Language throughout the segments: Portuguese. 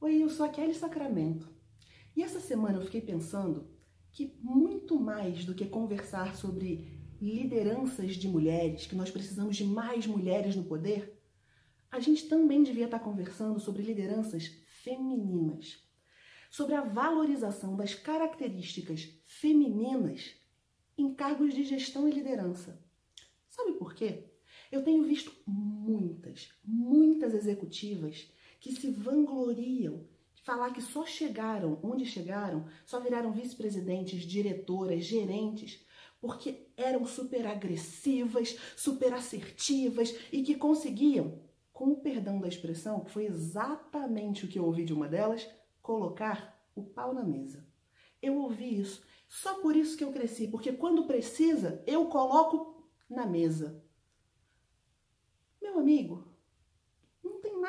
Raquel Sacramento. E essa semana eu fiquei pensando que muito mais do que conversar sobre lideranças de mulheres, que nós precisamos de mais mulheres no poder, a gente também devia estar conversando sobre lideranças femininas, sobre a valorização das características femininas em cargos de gestão e liderança. Sabe por quê? Eu tenho visto muitas, muitas executivas que se vangloriam de falar que só chegaram onde chegaram, só viraram vice-presidentes, diretoras, gerentes, porque eram super agressivas, super assertivas e que conseguiam, com o perdão da expressão, que foi exatamente o que eu ouvi de uma delas, colocar o pau na mesa. Eu ouvi isso. Só por isso que eu cresci, porque quando precisa, eu coloco na mesa. Meu amigo,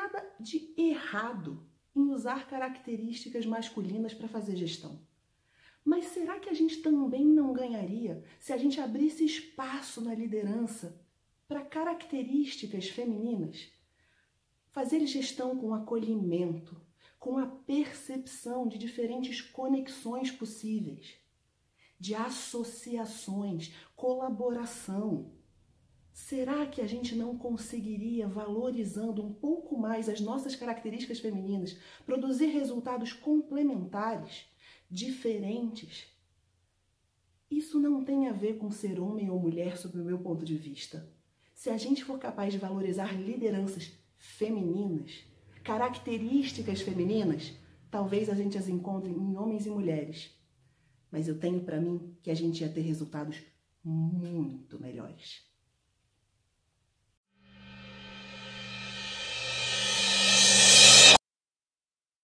nada de errado em usar características masculinas para fazer gestão. Mas será que a gente também não ganharia se a gente abrisse espaço na liderança para características femininas? Fazer gestão com acolhimento, com a percepção de diferentes conexões possíveis, de associações, colaboração. Será que a gente não conseguiria, valorizando um pouco mais as nossas características femininas, produzir resultados complementares, diferentes? Isso não tem a ver com ser homem ou mulher, sob o meu ponto de vista. Se a gente for capaz de valorizar lideranças femininas, características femininas, talvez a gente as encontre em homens e mulheres. Mas eu tenho para mim que a gente ia ter resultados muito melhores.